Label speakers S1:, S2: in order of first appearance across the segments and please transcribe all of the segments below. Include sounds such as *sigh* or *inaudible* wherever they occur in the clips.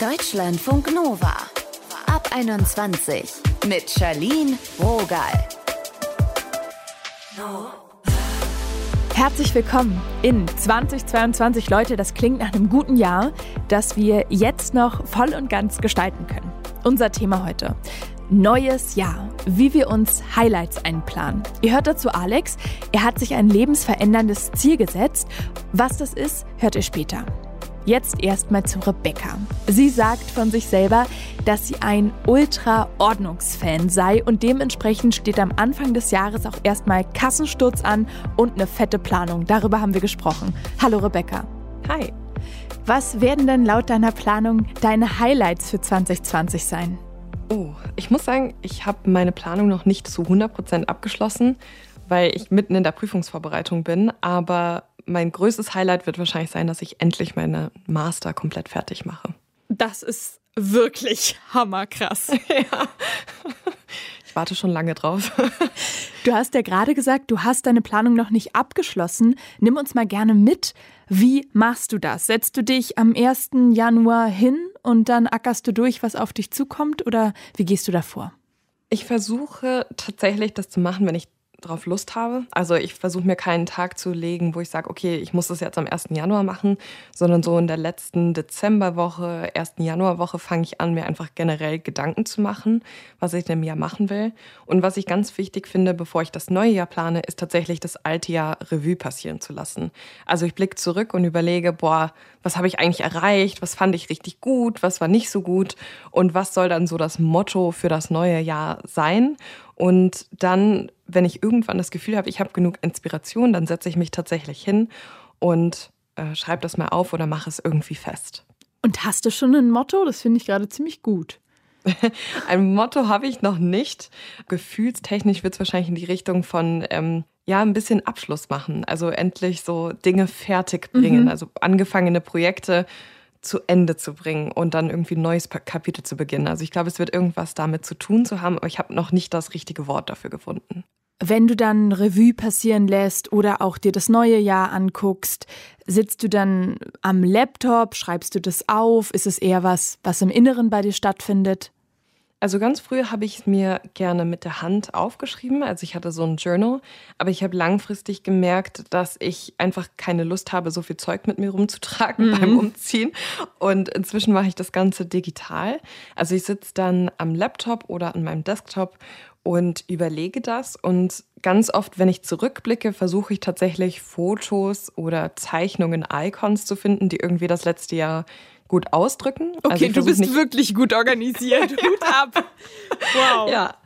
S1: Deutschlandfunk Nova. Ab 21 mit Charlene Rogal.
S2: Herzlich willkommen in 2022. Leute, das klingt nach einem guten Jahr, das wir jetzt noch voll und ganz gestalten können. Unser Thema heute. Neues Jahr, wie wir uns Highlights einplanen. Ihr hört dazu Alex, er hat sich ein lebensveränderndes Ziel gesetzt. Was das ist, hört ihr später. Jetzt erstmal zu Rebecca. Sie sagt von sich selber, dass sie ein Ultra-Ordnungsfan sei und dementsprechend steht am Anfang des Jahres auch erstmal Kassensturz an und eine fette Planung. Darüber haben wir gesprochen. Hallo Rebecca.
S3: Hi.
S2: Was werden denn laut deiner Planung deine Highlights für 2020 sein?
S3: Oh, ich muss sagen, ich habe meine Planung noch nicht zu 100% abgeschlossen, weil ich mitten in der Prüfungsvorbereitung bin. Aber mein größtes Highlight wird wahrscheinlich sein, dass ich endlich meine Master komplett fertig mache.
S2: Das ist wirklich hammerkrass. *laughs*
S3: ja. Ich warte schon lange drauf.
S2: Du hast ja gerade gesagt, du hast deine Planung noch nicht abgeschlossen. Nimm uns mal gerne mit. Wie machst du das? Setzt du dich am 1. Januar hin und dann ackerst du durch, was auf dich zukommt? Oder wie gehst du davor?
S3: Ich versuche tatsächlich das zu machen, wenn ich drauf Lust habe. Also ich versuche mir keinen Tag zu legen, wo ich sage, okay, ich muss das jetzt am 1. Januar machen, sondern so in der letzten Dezemberwoche, 1. Januarwoche fange ich an, mir einfach generell Gedanken zu machen, was ich im Jahr machen will. Und was ich ganz wichtig finde, bevor ich das neue Jahr plane, ist tatsächlich das alte Jahr Revue passieren zu lassen. Also ich blicke zurück und überlege, boah, was habe ich eigentlich erreicht, was fand ich richtig gut, was war nicht so gut und was soll dann so das Motto für das neue Jahr sein. Und dann, wenn ich irgendwann das Gefühl habe, ich habe genug Inspiration, dann setze ich mich tatsächlich hin und äh, schreibe das mal auf oder mache es irgendwie fest.
S2: Und hast du schon ein Motto? Das finde ich gerade ziemlich gut. *laughs*
S3: ein Motto habe ich noch nicht. Gefühlstechnisch wird es wahrscheinlich in die Richtung von ähm, ja, ein bisschen Abschluss machen. Also endlich so Dinge fertig bringen. Mhm. Also angefangene Projekte zu Ende zu bringen und dann irgendwie ein neues Kapitel zu beginnen. Also ich glaube, es wird irgendwas damit zu tun zu haben, aber ich habe noch nicht das richtige Wort dafür gefunden.
S2: Wenn du dann Revue passieren lässt oder auch dir das neue Jahr anguckst, sitzt du dann am Laptop, schreibst du das auf? Ist es eher was, was im Inneren bei dir stattfindet?
S3: Also ganz früh habe ich es mir gerne mit der Hand aufgeschrieben. Also ich hatte so ein Journal, aber ich habe langfristig gemerkt, dass ich einfach keine Lust habe, so viel Zeug mit mir rumzutragen *laughs* mhm. beim Umziehen. Und inzwischen mache ich das Ganze digital. Also ich sitze dann am Laptop oder an meinem Desktop und überlege das. Und ganz oft, wenn ich zurückblicke, versuche ich tatsächlich Fotos oder Zeichnungen, Icons zu finden, die irgendwie das letzte Jahr gut ausdrücken.
S2: Also okay, also du bist wirklich gut organisiert. *laughs* Hut ab.
S3: Wow. Ja.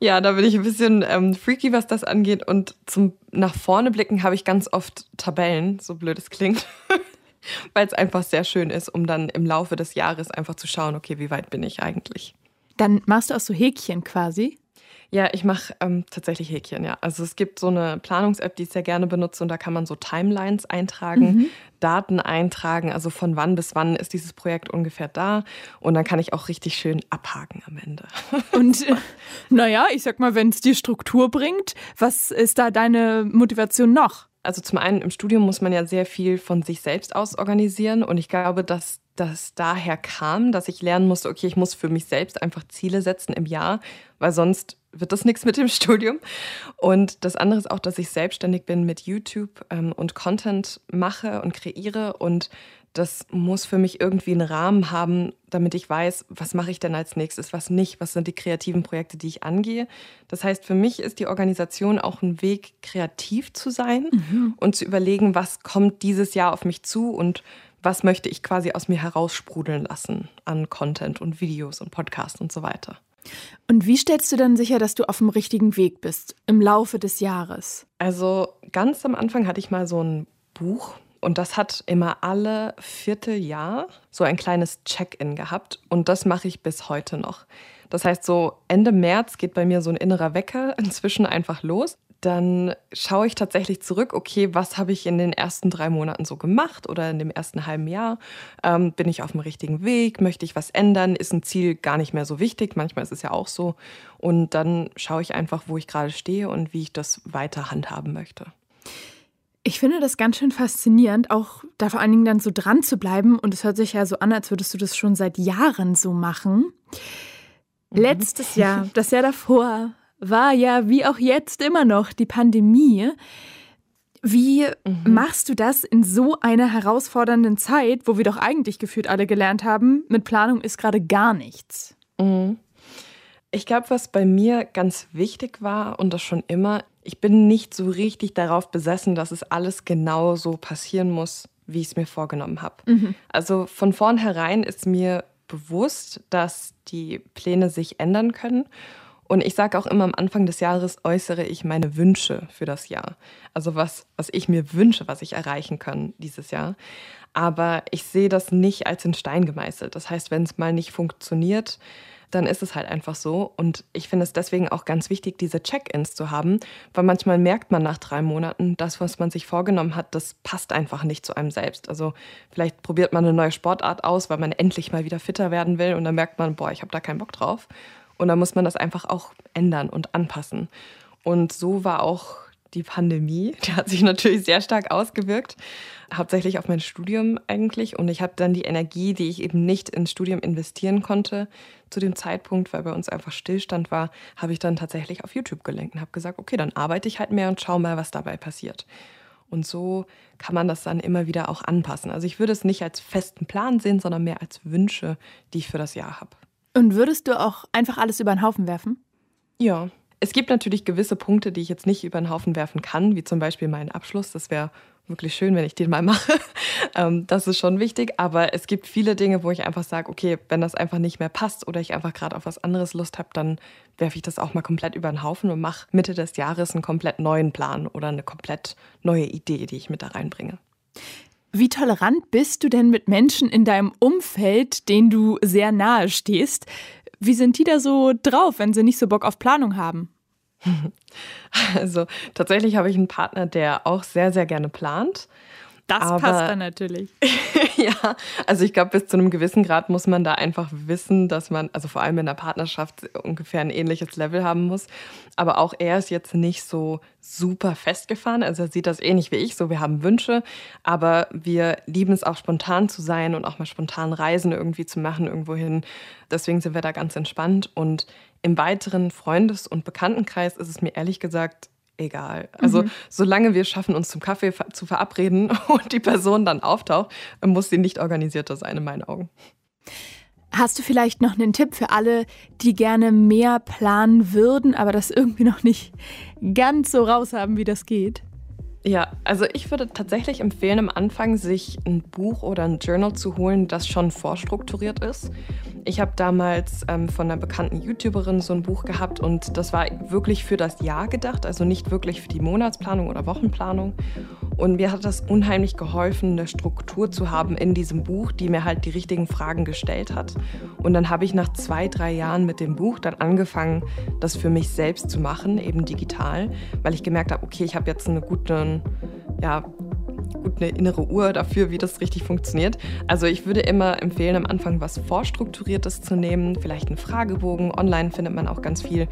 S3: ja, da bin ich ein bisschen ähm, freaky, was das angeht. Und zum nach vorne blicken habe ich ganz oft Tabellen, so blöd es klingt. *laughs* Weil es einfach sehr schön ist, um dann im Laufe des Jahres einfach zu schauen, okay, wie weit bin ich eigentlich.
S2: Dann machst du auch so Häkchen quasi?
S3: Ja, ich mache ähm, tatsächlich Häkchen, ja. Also es gibt so eine Planungs-App, die ich sehr gerne benutze und da kann man so Timelines eintragen, mhm. Daten eintragen, also von wann bis wann ist dieses Projekt ungefähr da und dann kann ich auch richtig schön abhaken am Ende. *laughs*
S2: Und äh, naja, ich sag mal, wenn es dir Struktur bringt, was ist da deine Motivation noch?
S3: Also zum einen im Studium muss man ja sehr viel von sich selbst aus organisieren und ich glaube, dass das daher kam, dass ich lernen musste, okay, ich muss für mich selbst einfach Ziele setzen im Jahr, weil sonst wird das nichts mit dem Studium. Und das andere ist auch, dass ich selbstständig bin mit YouTube ähm, und Content mache und kreiere. Und das muss für mich irgendwie einen Rahmen haben, damit ich weiß, was mache ich denn als nächstes, was nicht, was sind die kreativen Projekte, die ich angehe. Das heißt, für mich ist die Organisation auch ein Weg, kreativ zu sein mhm. und zu überlegen, was kommt dieses Jahr auf mich zu und was möchte ich quasi aus mir heraussprudeln lassen an Content und Videos und Podcasts und so weiter.
S2: Und wie stellst du dann sicher, dass du auf dem richtigen Weg bist im Laufe des Jahres?
S3: Also ganz am Anfang hatte ich mal so ein Buch und das hat immer alle Vierteljahr so ein kleines Check-in gehabt und das mache ich bis heute noch. Das heißt, so Ende März geht bei mir so ein innerer Wecker *laughs* inzwischen einfach los dann schaue ich tatsächlich zurück, okay, was habe ich in den ersten drei Monaten so gemacht oder in dem ersten halben Jahr? Ähm, bin ich auf dem richtigen Weg? Möchte ich was ändern? Ist ein Ziel gar nicht mehr so wichtig? Manchmal ist es ja auch so. Und dann schaue ich einfach, wo ich gerade stehe und wie ich das weiter handhaben möchte.
S2: Ich finde das ganz schön faszinierend, auch da vor allen Dingen dann so dran zu bleiben. Und es hört sich ja so an, als würdest du das schon seit Jahren so machen. Mhm. Letztes Jahr, *laughs* das Jahr davor, war ja wie auch jetzt immer noch die Pandemie. Wie mhm. machst du das in so einer herausfordernden Zeit, wo wir doch eigentlich gefühlt alle gelernt haben, mit Planung ist gerade gar nichts?
S3: Mhm. Ich glaube, was bei mir ganz wichtig war und das schon immer, ich bin nicht so richtig darauf besessen, dass es alles genau so passieren muss, wie ich es mir vorgenommen habe. Mhm. Also von vornherein ist mir bewusst, dass die Pläne sich ändern können. Und ich sage auch immer am Anfang des Jahres äußere ich meine Wünsche für das Jahr. Also was, was ich mir wünsche, was ich erreichen kann dieses Jahr. Aber ich sehe das nicht als in Stein gemeißelt. Das heißt, wenn es mal nicht funktioniert, dann ist es halt einfach so. Und ich finde es deswegen auch ganz wichtig, diese Check-ins zu haben, weil manchmal merkt man nach drei Monaten, das, was man sich vorgenommen hat, das passt einfach nicht zu einem selbst. Also vielleicht probiert man eine neue Sportart aus, weil man endlich mal wieder fitter werden will und dann merkt man, boah, ich habe da keinen Bock drauf. Und dann muss man das einfach auch ändern und anpassen. Und so war auch die Pandemie. *laughs* Die hat sich natürlich sehr stark ausgewirkt, hauptsächlich auf mein Studium eigentlich. Und ich habe dann die Energie, die ich eben nicht ins Studium investieren konnte, zu dem Zeitpunkt, weil bei uns einfach Stillstand war, habe ich dann tatsächlich auf YouTube gelenkt und habe gesagt, okay, dann arbeite ich halt mehr und schau mal, was dabei passiert. Und so kann man das dann immer wieder auch anpassen. Also ich würde es nicht als festen Plan sehen, sondern mehr als Wünsche, die ich für das Jahr habe.
S2: Und würdest du auch einfach alles über den Haufen werfen?
S3: Ja, es gibt natürlich gewisse Punkte, die ich jetzt nicht über den Haufen werfen kann, wie zum Beispiel meinen Abschluss. Das wäre wirklich schön, wenn ich den mal *laughs* mache. Ähm, das ist schon wichtig. Aber es gibt viele Dinge, wo ich einfach sage, okay, wenn das einfach nicht mehr passt oder ich einfach gerade auf was anderes Lust habe, dann werfe ich das auch mal komplett über den Haufen und mache Mitte des Jahres einen komplett neuen Plan oder eine komplett neue Idee, die ich mit da reinbringe.
S2: Wie tolerant bist du denn mit Menschen in deinem Umfeld, denen du sehr nahe stehst? Wie sind die da so drauf, wenn sie nicht so Bock auf Planung haben? *laughs*
S3: Also tatsächlich habe ich einen Partner, der auch sehr, sehr gerne plant.
S2: Das Aber, passt dann natürlich. *laughs*
S3: ja, also ich glaube, bis zu einem gewissen Grad muss man da einfach wissen, dass man, also vor allem in der Partnerschaft, ungefähr ein ähnliches Level haben muss. Aber auch er ist jetzt nicht so super festgefahren. Also er sieht das ähnlich wie ich, so wir haben Wünsche, aber wir lieben es auch spontan zu sein und auch mal spontan Reisen irgendwie zu machen irgendwo hin. Deswegen sind wir da ganz entspannt. Und im weiteren Freundes- und Bekanntenkreis ist es mir ehrlich gesagt egal. Also mhm. solange wir schaffen, uns zum Kaffee zu verabreden *laughs* und die Person dann auftaucht, muss sie nicht organisierter sein in meinen Augen.
S2: Hast du vielleicht noch einen Tipp für alle, die gerne mehr planen würden, aber das irgendwie noch nicht ganz so raus haben, wie das geht?
S3: Ja, also ich würde tatsächlich empfehlen, am Anfang sich ein Buch oder ein Journal zu holen, das schon vorstrukturiert ist. Ich habe damals ähm, von einer bekannten YouTuberin so ein Buch gehabt und das war wirklich für das Jahr gedacht, also nicht wirklich für die Monatsplanung oder Wochenplanung. Und mir hat das unheimlich geholfen, eine Struktur zu haben in diesem Buch, die mir halt die richtigen Fragen gestellt hat. Und dann habe ich nach zwei, drei Jahren mit dem Buch dann angefangen, das für mich selbst zu machen, eben digital, weil ich gemerkt habe, okay, ich habe jetzt eine gute, ja, gut eine innere Uhr dafür, wie das richtig funktioniert. Also ich würde immer empfehlen, am Anfang was Vorstrukturiertes zu nehmen, vielleicht einen Fragebogen, online findet man auch ganz viel,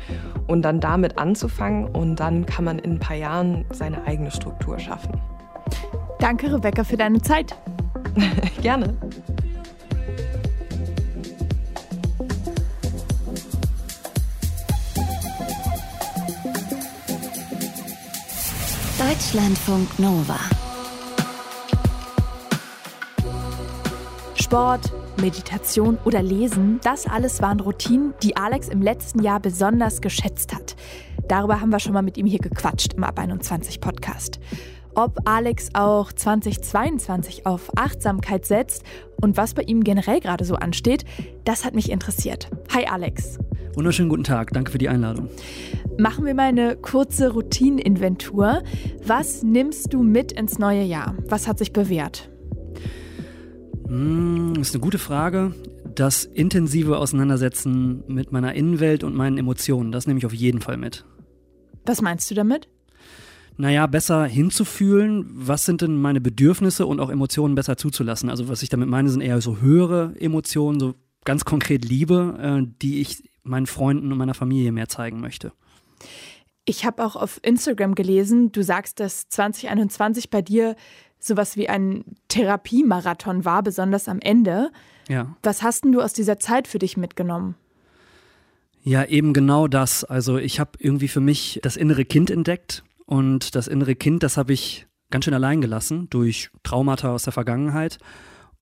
S3: und dann damit anzufangen und dann kann man in ein paar Jahren seine eigene Struktur schaffen.
S2: Danke, Rebecca, für deine Zeit. *laughs*
S3: Gerne.
S1: Deutschlandfunk Nova.
S2: Sport, Meditation oder Lesen, das alles waren Routinen, die Alex im letzten Jahr besonders geschätzt hat. Darüber haben wir schon mal mit ihm hier gequatscht im Ab 21 Podcast ob Alex auch 2022 auf Achtsamkeit setzt und was bei ihm generell gerade so ansteht, das hat mich interessiert. Hi Alex.
S4: Wunderschönen guten Tag, danke für die Einladung.
S2: Machen wir mal eine kurze Routineninventur. Was nimmst du mit ins neue Jahr? Was hat sich bewährt?
S4: Das ist eine gute Frage. Das intensive Auseinandersetzen mit meiner Innenwelt und meinen Emotionen, das nehme ich auf jeden Fall mit.
S2: Was meinst du damit?
S4: naja, besser hinzufühlen, was sind denn meine Bedürfnisse und auch Emotionen besser zuzulassen. Also was ich damit meine, sind eher so höhere Emotionen, so ganz konkret Liebe, äh, die ich meinen Freunden und meiner Familie mehr zeigen möchte.
S2: Ich habe auch auf Instagram gelesen, du sagst, dass 2021 bei dir sowas wie ein Therapiemarathon war, besonders am Ende.
S4: Ja.
S2: Was hast denn du aus dieser Zeit für dich mitgenommen?
S4: Ja, eben genau das. Also ich habe irgendwie für mich das innere Kind entdeckt und das innere Kind, das habe ich ganz schön allein gelassen durch Traumata aus der Vergangenheit.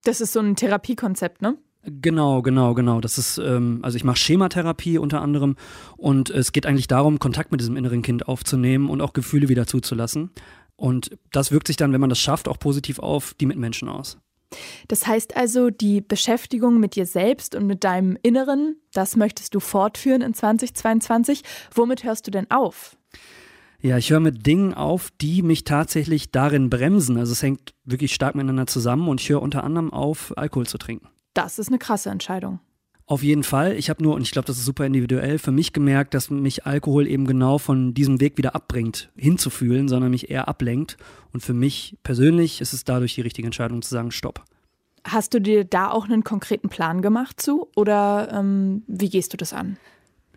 S2: Das ist so ein Therapiekonzept, ne?
S4: Genau, genau, genau. Das ist, ähm, also ich mache Schematherapie unter anderem und es geht eigentlich darum, Kontakt mit diesem inneren Kind aufzunehmen und auch Gefühle wieder zuzulassen. Und das wirkt sich dann, wenn man das schafft, auch positiv auf die Mitmenschen aus.
S2: Das heißt also, die Beschäftigung mit dir selbst und mit deinem Inneren, das möchtest du fortführen in 2022. Womit hörst du denn auf?
S4: Ja, ich höre mit Dingen auf, die mich tatsächlich darin bremsen. Also es hängt wirklich stark miteinander zusammen und ich höre unter anderem auf, Alkohol zu trinken.
S2: Das ist eine krasse Entscheidung.
S4: Auf jeden Fall. Ich habe nur, und ich glaube, das ist super individuell, für mich gemerkt, dass mich Alkohol eben genau von diesem Weg wieder abbringt, hinzufühlen, sondern mich eher ablenkt. Und für mich persönlich ist es dadurch die richtige Entscheidung zu sagen, stopp.
S2: Hast du dir da auch einen konkreten Plan gemacht zu oder ähm, wie gehst du das an?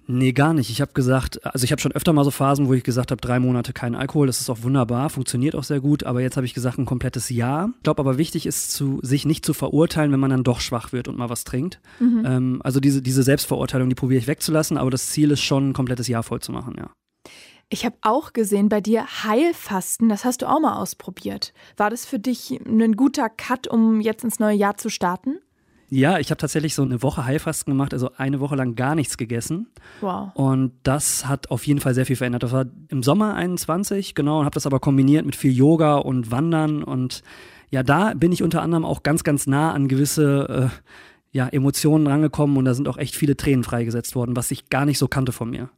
S4: Nee, gar nicht. Ich habe gesagt, also ich habe schon öfter mal so Phasen, wo ich gesagt habe, drei Monate kein Alkohol, das ist auch wunderbar, funktioniert auch sehr gut, aber jetzt habe ich gesagt, ein komplettes Jahr. Ich glaube aber wichtig ist, zu, sich nicht zu verurteilen, wenn man dann doch schwach wird und mal was trinkt. Mhm. Ähm, also diese, diese Selbstverurteilung, die probiere ich wegzulassen, aber das Ziel ist schon, ein komplettes Jahr voll zu machen, ja.
S2: Ich habe auch gesehen bei dir Heilfasten, das hast du auch mal ausprobiert. War das für dich ein guter Cut, um jetzt ins neue Jahr zu starten?
S4: Ja, ich habe tatsächlich so eine Woche Heilfasten gemacht, also eine Woche lang gar nichts gegessen.
S2: Wow.
S4: Und das hat auf jeden Fall sehr viel verändert. Das war im Sommer 21, genau, und habe das aber kombiniert mit viel Yoga und Wandern. Und ja, da bin ich unter anderem auch ganz, ganz nah an gewisse äh, ja, Emotionen rangekommen und da sind auch echt viele Tränen freigesetzt worden, was ich gar nicht so kannte von mir.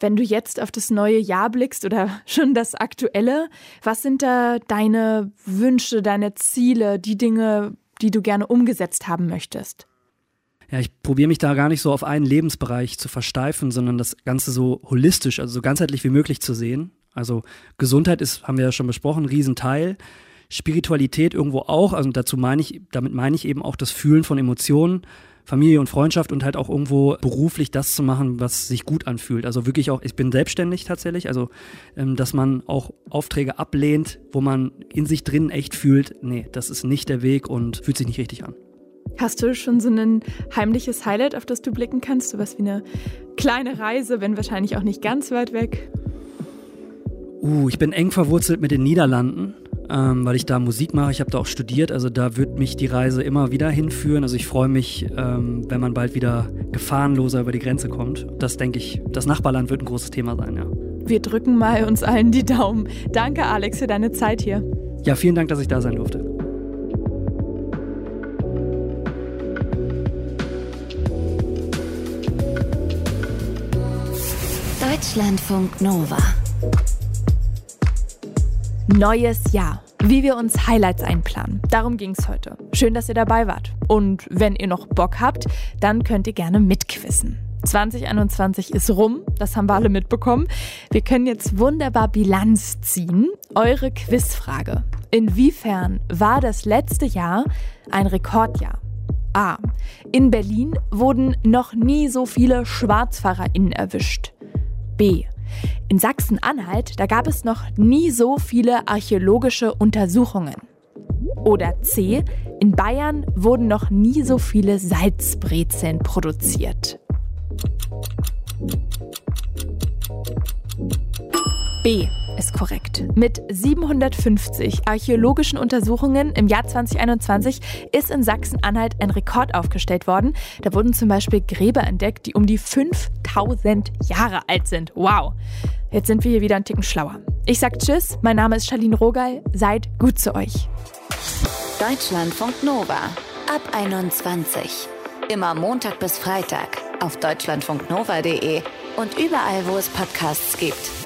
S2: Wenn du jetzt auf das neue Jahr blickst oder *laughs* schon das aktuelle, was sind da deine Wünsche, deine Ziele, die Dinge, die du gerne umgesetzt haben möchtest?
S4: Ja, ich probiere mich da gar nicht so auf einen Lebensbereich zu versteifen, sondern das Ganze so holistisch, also so ganzheitlich wie möglich zu sehen. Also Gesundheit ist, haben wir ja schon besprochen, ein Riesenteil. Spiritualität irgendwo auch, also dazu meine ich, damit meine ich eben auch das Fühlen von Emotionen, Familie und Freundschaft und halt auch irgendwo beruflich das zu machen, was sich gut anfühlt. Also wirklich auch, ich bin selbstständig tatsächlich, also ähm, dass man auch Aufträge ablehnt, wo man in sich drin echt fühlt, nee, das ist nicht der Weg und fühlt sich nicht richtig an.
S2: Hast du schon so ein heimliches Highlight, auf das du blicken kannst? So was wie eine kleine Reise, wenn wahrscheinlich auch nicht ganz weit weg?
S4: Uh, ich bin eng verwurzelt mit den Niederlanden ähm, weil ich da Musik mache. Ich habe da auch studiert, also da wird mich die Reise immer wieder hinführen. Also ich freue mich, ähm, wenn man bald wieder gefahrenloser über die Grenze kommt. Das denke ich, das Nachbarland wird ein großes Thema sein, ja.
S2: Wir drücken mal uns allen die Daumen. Danke, Alex, für deine Zeit hier.
S4: Ja, vielen Dank, dass ich da sein durfte.
S1: Deutschlandfunk Nova.
S2: Neues Jahr. Wie wir uns Highlights einplanen. Darum ging es heute. Schön, dass ihr dabei wart. Und wenn ihr noch Bock habt, dann könnt ihr gerne mitquissen. 2021 ist rum, das haben wir alle mitbekommen. Wir können jetzt wunderbar Bilanz ziehen. Eure Quizfrage. Inwiefern war das letzte Jahr ein Rekordjahr? A. In Berlin wurden noch nie so viele SchwarzfahrerInnen erwischt. B. In Sachsen-Anhalt, da gab es noch nie so viele archäologische Untersuchungen. Oder C. In Bayern wurden noch nie so viele Salzbrezeln produziert. B ist korrekt. Mit 750 archäologischen Untersuchungen im Jahr 2021 ist in Sachsen-Anhalt ein Rekord aufgestellt worden. Da wurden zum Beispiel Gräber entdeckt, die um die 5000 Jahre alt sind. Wow! Jetzt sind wir hier wieder ein Ticken schlauer. Ich sag Tschüss, mein Name ist Charlene Rogal. Seid gut zu euch.
S1: Deutschlandfunk Nova ab 21. Immer Montag bis Freitag auf deutschlandfunknova.de und überall, wo es Podcasts gibt.